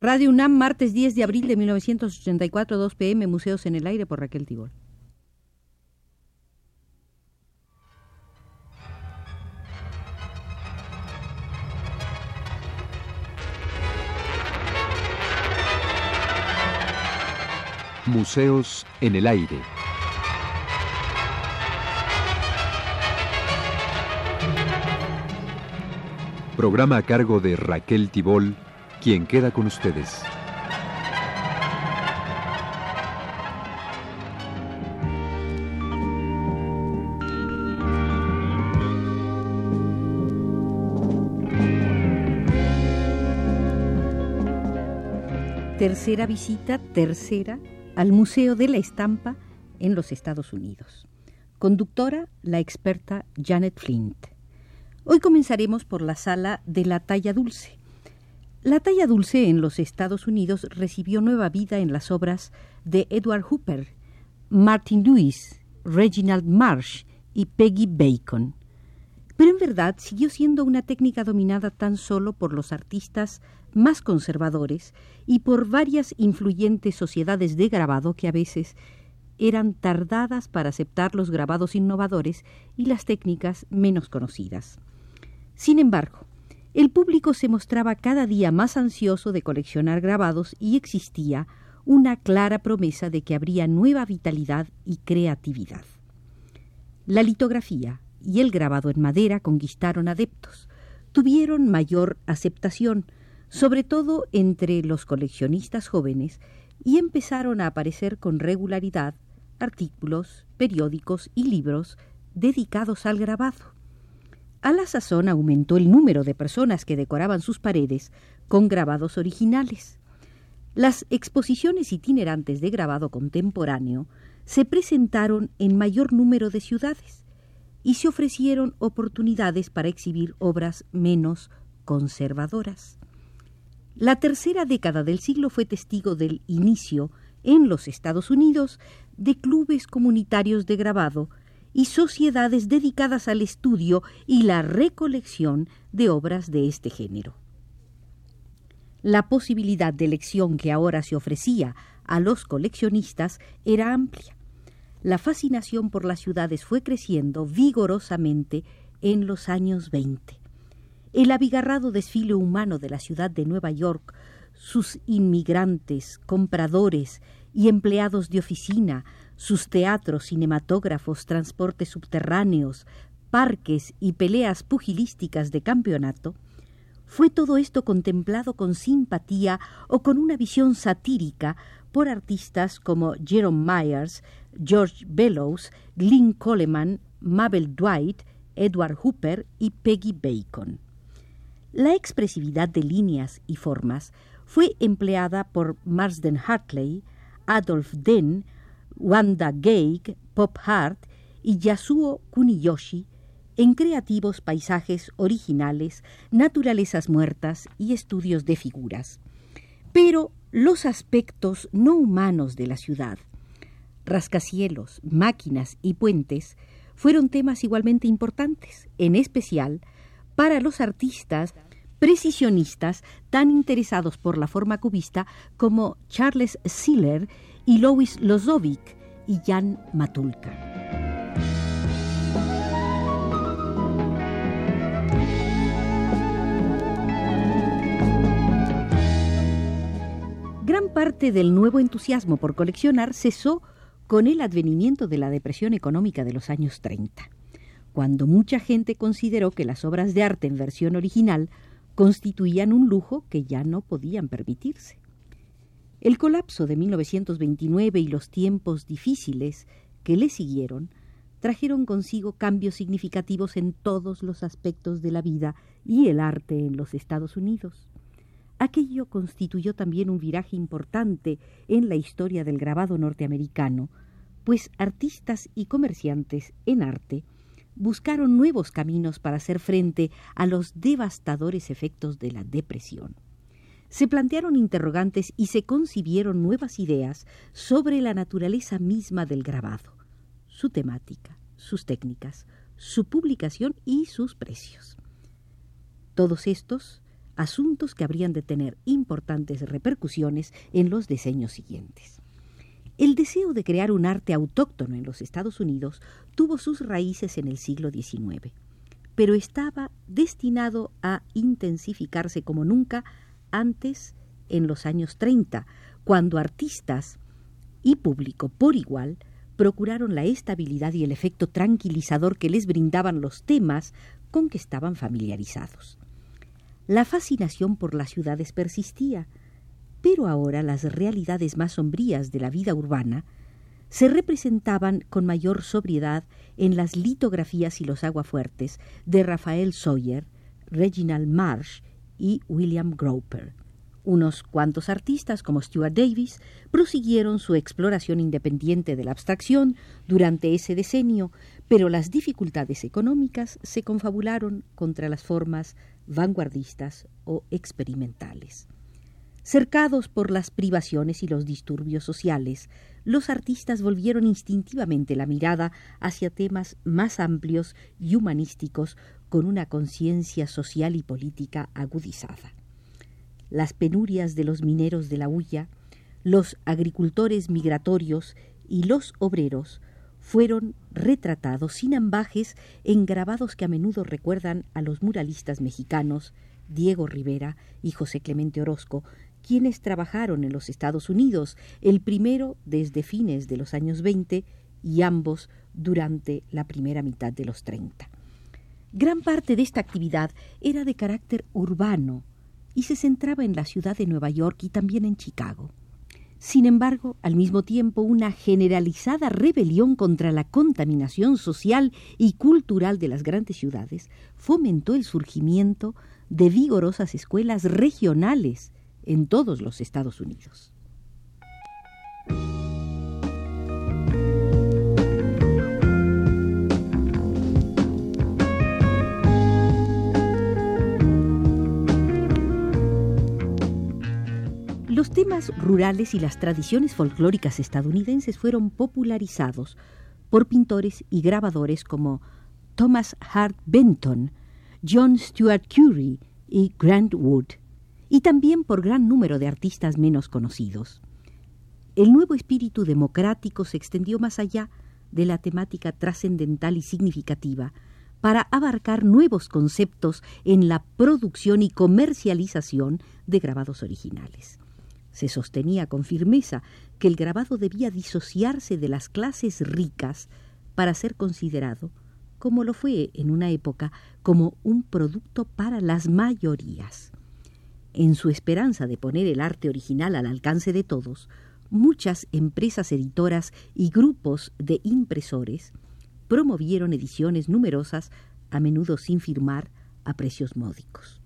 Radio UNAM, martes 10 de abril de 1984, 2 pm, Museos en el Aire por Raquel Tibol. Museos en el Aire. Programa a cargo de Raquel Tibol quien queda con ustedes. Tercera visita, tercera, al Museo de la Estampa en los Estados Unidos. Conductora, la experta Janet Flint. Hoy comenzaremos por la sala de la talla dulce la talla dulce en los Estados Unidos recibió nueva vida en las obras de Edward Hooper, Martin Lewis, Reginald Marsh y Peggy Bacon. Pero en verdad siguió siendo una técnica dominada tan solo por los artistas más conservadores y por varias influyentes sociedades de grabado que a veces eran tardadas para aceptar los grabados innovadores y las técnicas menos conocidas. Sin embargo, el público se mostraba cada día más ansioso de coleccionar grabados y existía una clara promesa de que habría nueva vitalidad y creatividad. La litografía y el grabado en madera conquistaron adeptos, tuvieron mayor aceptación, sobre todo entre los coleccionistas jóvenes, y empezaron a aparecer con regularidad artículos, periódicos y libros dedicados al grabado. A la sazón aumentó el número de personas que decoraban sus paredes con grabados originales. Las exposiciones itinerantes de grabado contemporáneo se presentaron en mayor número de ciudades y se ofrecieron oportunidades para exhibir obras menos conservadoras. La tercera década del siglo fue testigo del inicio en los Estados Unidos de clubes comunitarios de grabado y sociedades dedicadas al estudio y la recolección de obras de este género. La posibilidad de elección que ahora se ofrecía a los coleccionistas era amplia. La fascinación por las ciudades fue creciendo vigorosamente en los años 20. El abigarrado desfile humano de la ciudad de Nueva York, sus inmigrantes, compradores y empleados de oficina, sus teatros, cinematógrafos, transportes subterráneos, parques y peleas pugilísticas de campeonato, fue todo esto contemplado con simpatía o con una visión satírica por artistas como Jerome Myers, George Bellows, Glyn Coleman, Mabel Dwight, Edward Hooper y Peggy Bacon. La expresividad de líneas y formas fue empleada por Marsden Hartley, Adolf Den, Wanda Geig, Pop Hart y Yasuo Kuniyoshi en creativos paisajes originales, naturalezas muertas y estudios de figuras. Pero los aspectos no humanos de la ciudad, rascacielos, máquinas y puentes, fueron temas igualmente importantes, en especial para los artistas precisionistas tan interesados por la forma cubista como Charles Siller y Louis Lozovic y Jan Matulka. Gran parte del nuevo entusiasmo por coleccionar cesó con el advenimiento de la depresión económica de los años 30, cuando mucha gente consideró que las obras de arte en versión original constituían un lujo que ya no podían permitirse. El colapso de 1929 y los tiempos difíciles que le siguieron trajeron consigo cambios significativos en todos los aspectos de la vida y el arte en los Estados Unidos. Aquello constituyó también un viraje importante en la historia del grabado norteamericano, pues artistas y comerciantes en arte buscaron nuevos caminos para hacer frente a los devastadores efectos de la depresión se plantearon interrogantes y se concibieron nuevas ideas sobre la naturaleza misma del grabado, su temática, sus técnicas, su publicación y sus precios. Todos estos asuntos que habrían de tener importantes repercusiones en los diseños siguientes. El deseo de crear un arte autóctono en los Estados Unidos tuvo sus raíces en el siglo XIX, pero estaba destinado a intensificarse como nunca antes en los años 30, cuando artistas y público por igual procuraron la estabilidad y el efecto tranquilizador que les brindaban los temas con que estaban familiarizados. La fascinación por las ciudades persistía, pero ahora las realidades más sombrías de la vida urbana se representaban con mayor sobriedad en las litografías y los aguafuertes de Rafael Sawyer, Reginald Marsh y William Groper. Unos cuantos artistas, como Stuart Davis, prosiguieron su exploración independiente de la abstracción durante ese decenio, pero las dificultades económicas se confabularon contra las formas vanguardistas o experimentales. Cercados por las privaciones y los disturbios sociales, los artistas volvieron instintivamente la mirada hacia temas más amplios y humanísticos con una conciencia social y política agudizada. Las penurias de los mineros de la hulla, los agricultores migratorios y los obreros fueron retratados sin ambajes en grabados que a menudo recuerdan a los muralistas mexicanos Diego Rivera y José Clemente Orozco, quienes trabajaron en los Estados Unidos, el primero desde fines de los años 20 y ambos durante la primera mitad de los 30. Gran parte de esta actividad era de carácter urbano y se centraba en la ciudad de Nueva York y también en Chicago. Sin embargo, al mismo tiempo, una generalizada rebelión contra la contaminación social y cultural de las grandes ciudades fomentó el surgimiento de vigorosas escuelas regionales en todos los Estados Unidos. Los temas rurales y las tradiciones folclóricas estadounidenses fueron popularizados por pintores y grabadores como Thomas Hart Benton, John Stuart Curry y Grant Wood y también por gran número de artistas menos conocidos. El nuevo espíritu democrático se extendió más allá de la temática trascendental y significativa para abarcar nuevos conceptos en la producción y comercialización de grabados originales. Se sostenía con firmeza que el grabado debía disociarse de las clases ricas para ser considerado, como lo fue en una época, como un producto para las mayorías. En su esperanza de poner el arte original al alcance de todos, muchas empresas editoras y grupos de impresores promovieron ediciones numerosas, a menudo sin firmar, a precios módicos.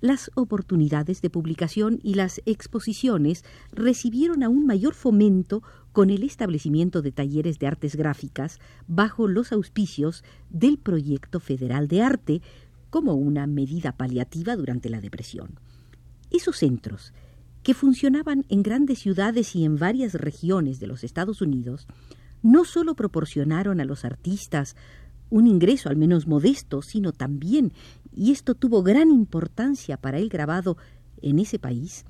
Las oportunidades de publicación y las exposiciones recibieron aún mayor fomento con el establecimiento de talleres de artes gráficas bajo los auspicios del Proyecto Federal de Arte como una medida paliativa durante la depresión. Esos centros, que funcionaban en grandes ciudades y en varias regiones de los Estados Unidos, no solo proporcionaron a los artistas un ingreso al menos modesto, sino también, y esto tuvo gran importancia para el grabado en ese país,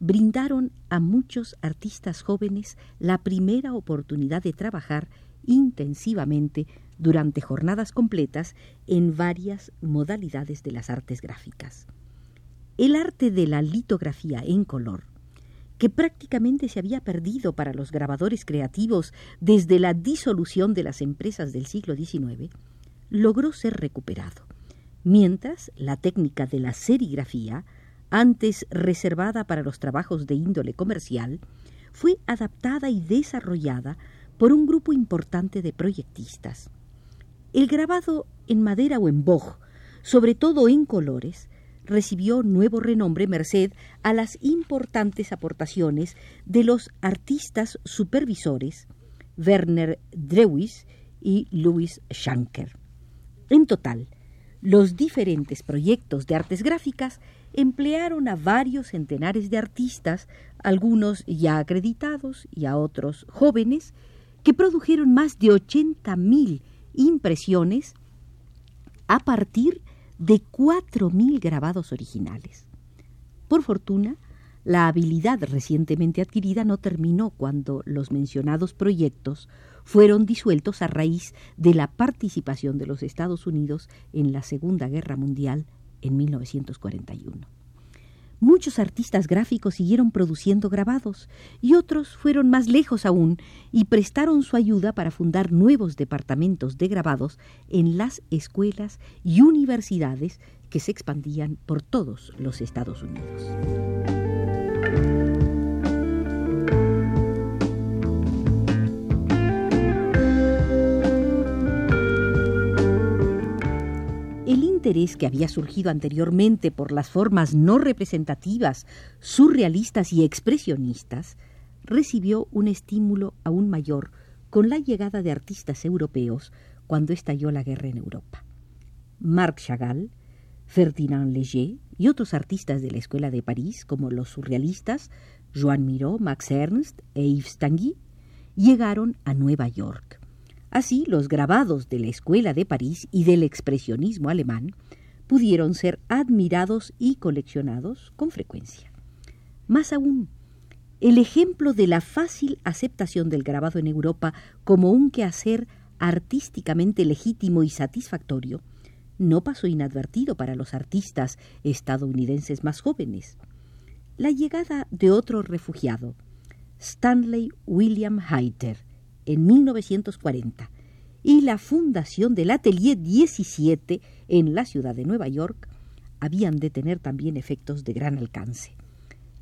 brindaron a muchos artistas jóvenes la primera oportunidad de trabajar intensivamente durante jornadas completas en varias modalidades de las artes gráficas. El arte de la litografía en color, que prácticamente se había perdido para los grabadores creativos desde la disolución de las empresas del siglo XIX, logró ser recuperado, mientras la técnica de la serigrafía, antes reservada para los trabajos de índole comercial, fue adaptada y desarrollada por un grupo importante de proyectistas. El grabado en madera o en boj, sobre todo en colores, recibió nuevo renombre merced a las importantes aportaciones de los artistas supervisores Werner Drewis y Louis Schanker. En total, los diferentes proyectos de artes gráficas emplearon a varios centenares de artistas, algunos ya acreditados y a otros jóvenes, que produjeron más de 80.000 impresiones a partir de 4.000 grabados originales. Por fortuna, la habilidad recientemente adquirida no terminó cuando los mencionados proyectos fueron disueltos a raíz de la participación de los Estados Unidos en la Segunda Guerra Mundial en 1941. Muchos artistas gráficos siguieron produciendo grabados y otros fueron más lejos aún y prestaron su ayuda para fundar nuevos departamentos de grabados en las escuelas y universidades que se expandían por todos los Estados Unidos. Interés que había surgido anteriormente por las formas no representativas, surrealistas y expresionistas, recibió un estímulo aún mayor con la llegada de artistas europeos cuando estalló la guerra en Europa. Marc Chagall, Ferdinand Léger y otros artistas de la Escuela de París, como los surrealistas Joan Miró, Max Ernst e Yves Tanguy, llegaron a Nueva York. Así, los grabados de la Escuela de París y del expresionismo alemán pudieron ser admirados y coleccionados con frecuencia. Más aún, el ejemplo de la fácil aceptación del grabado en Europa como un quehacer artísticamente legítimo y satisfactorio no pasó inadvertido para los artistas estadounidenses más jóvenes. La llegada de otro refugiado, Stanley William Hayter, en 1940 y la fundación del Atelier 17 en la ciudad de Nueva York habían de tener también efectos de gran alcance.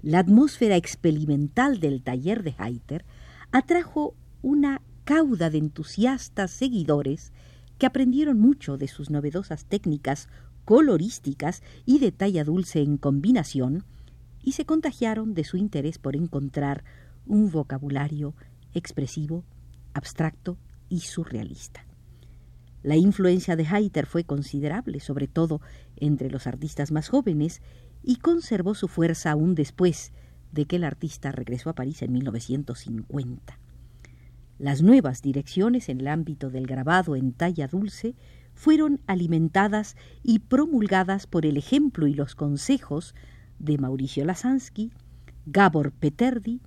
La atmósfera experimental del taller de Heiter atrajo una cauda de entusiastas seguidores que aprendieron mucho de sus novedosas técnicas colorísticas y de talla dulce en combinación y se contagiaron de su interés por encontrar un vocabulario expresivo abstracto y surrealista. La influencia de Heiter fue considerable, sobre todo entre los artistas más jóvenes, y conservó su fuerza aún después de que el artista regresó a París en 1950. Las nuevas direcciones en el ámbito del grabado en talla dulce fueron alimentadas y promulgadas por el ejemplo y los consejos de Mauricio Lasansky, Gabor Peterdi,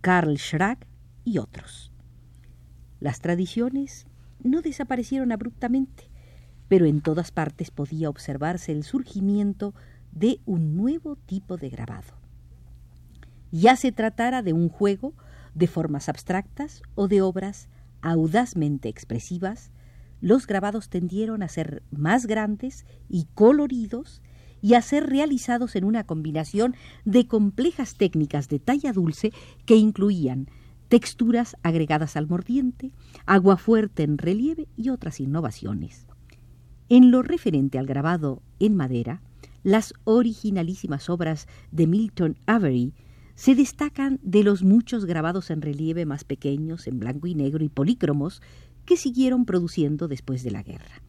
Karl Schrack y otros. Las tradiciones no desaparecieron abruptamente, pero en todas partes podía observarse el surgimiento de un nuevo tipo de grabado. Ya se tratara de un juego de formas abstractas o de obras audazmente expresivas, los grabados tendieron a ser más grandes y coloridos y a ser realizados en una combinación de complejas técnicas de talla dulce que incluían texturas agregadas al mordiente, agua fuerte en relieve y otras innovaciones. En lo referente al grabado en madera, las originalísimas obras de Milton Avery se destacan de los muchos grabados en relieve más pequeños, en blanco y negro y polícromos, que siguieron produciendo después de la guerra.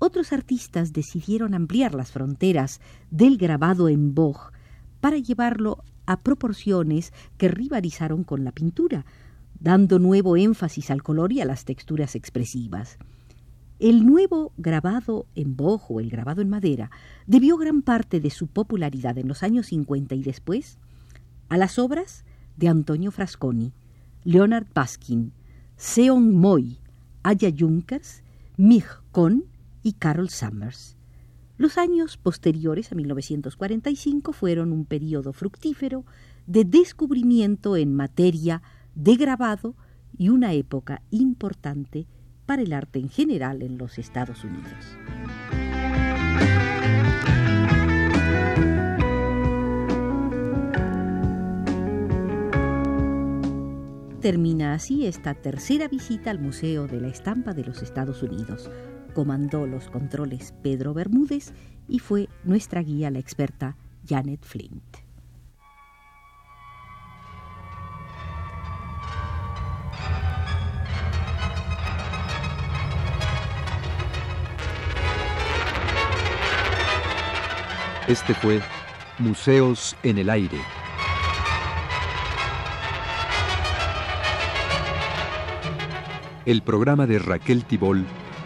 Otros artistas decidieron ampliar las fronteras del grabado en boj para llevarlo a proporciones que rivalizaron con la pintura, dando nuevo énfasis al color y a las texturas expresivas. El nuevo grabado en bojo, el grabado en madera, debió gran parte de su popularidad en los años 50 y después a las obras de Antonio Frasconi, Leonard Baskin, Seon Moy, Aya Junkers, Mig Kohn y Carol Summers. Los años posteriores a 1945 fueron un periodo fructífero de descubrimiento en materia de grabado y una época importante para el arte en general en los Estados Unidos. Termina así esta tercera visita al Museo de la Estampa de los Estados Unidos comandó los controles Pedro Bermúdez y fue nuestra guía la experta Janet Flint. Este fue Museos en el Aire. El programa de Raquel Tibol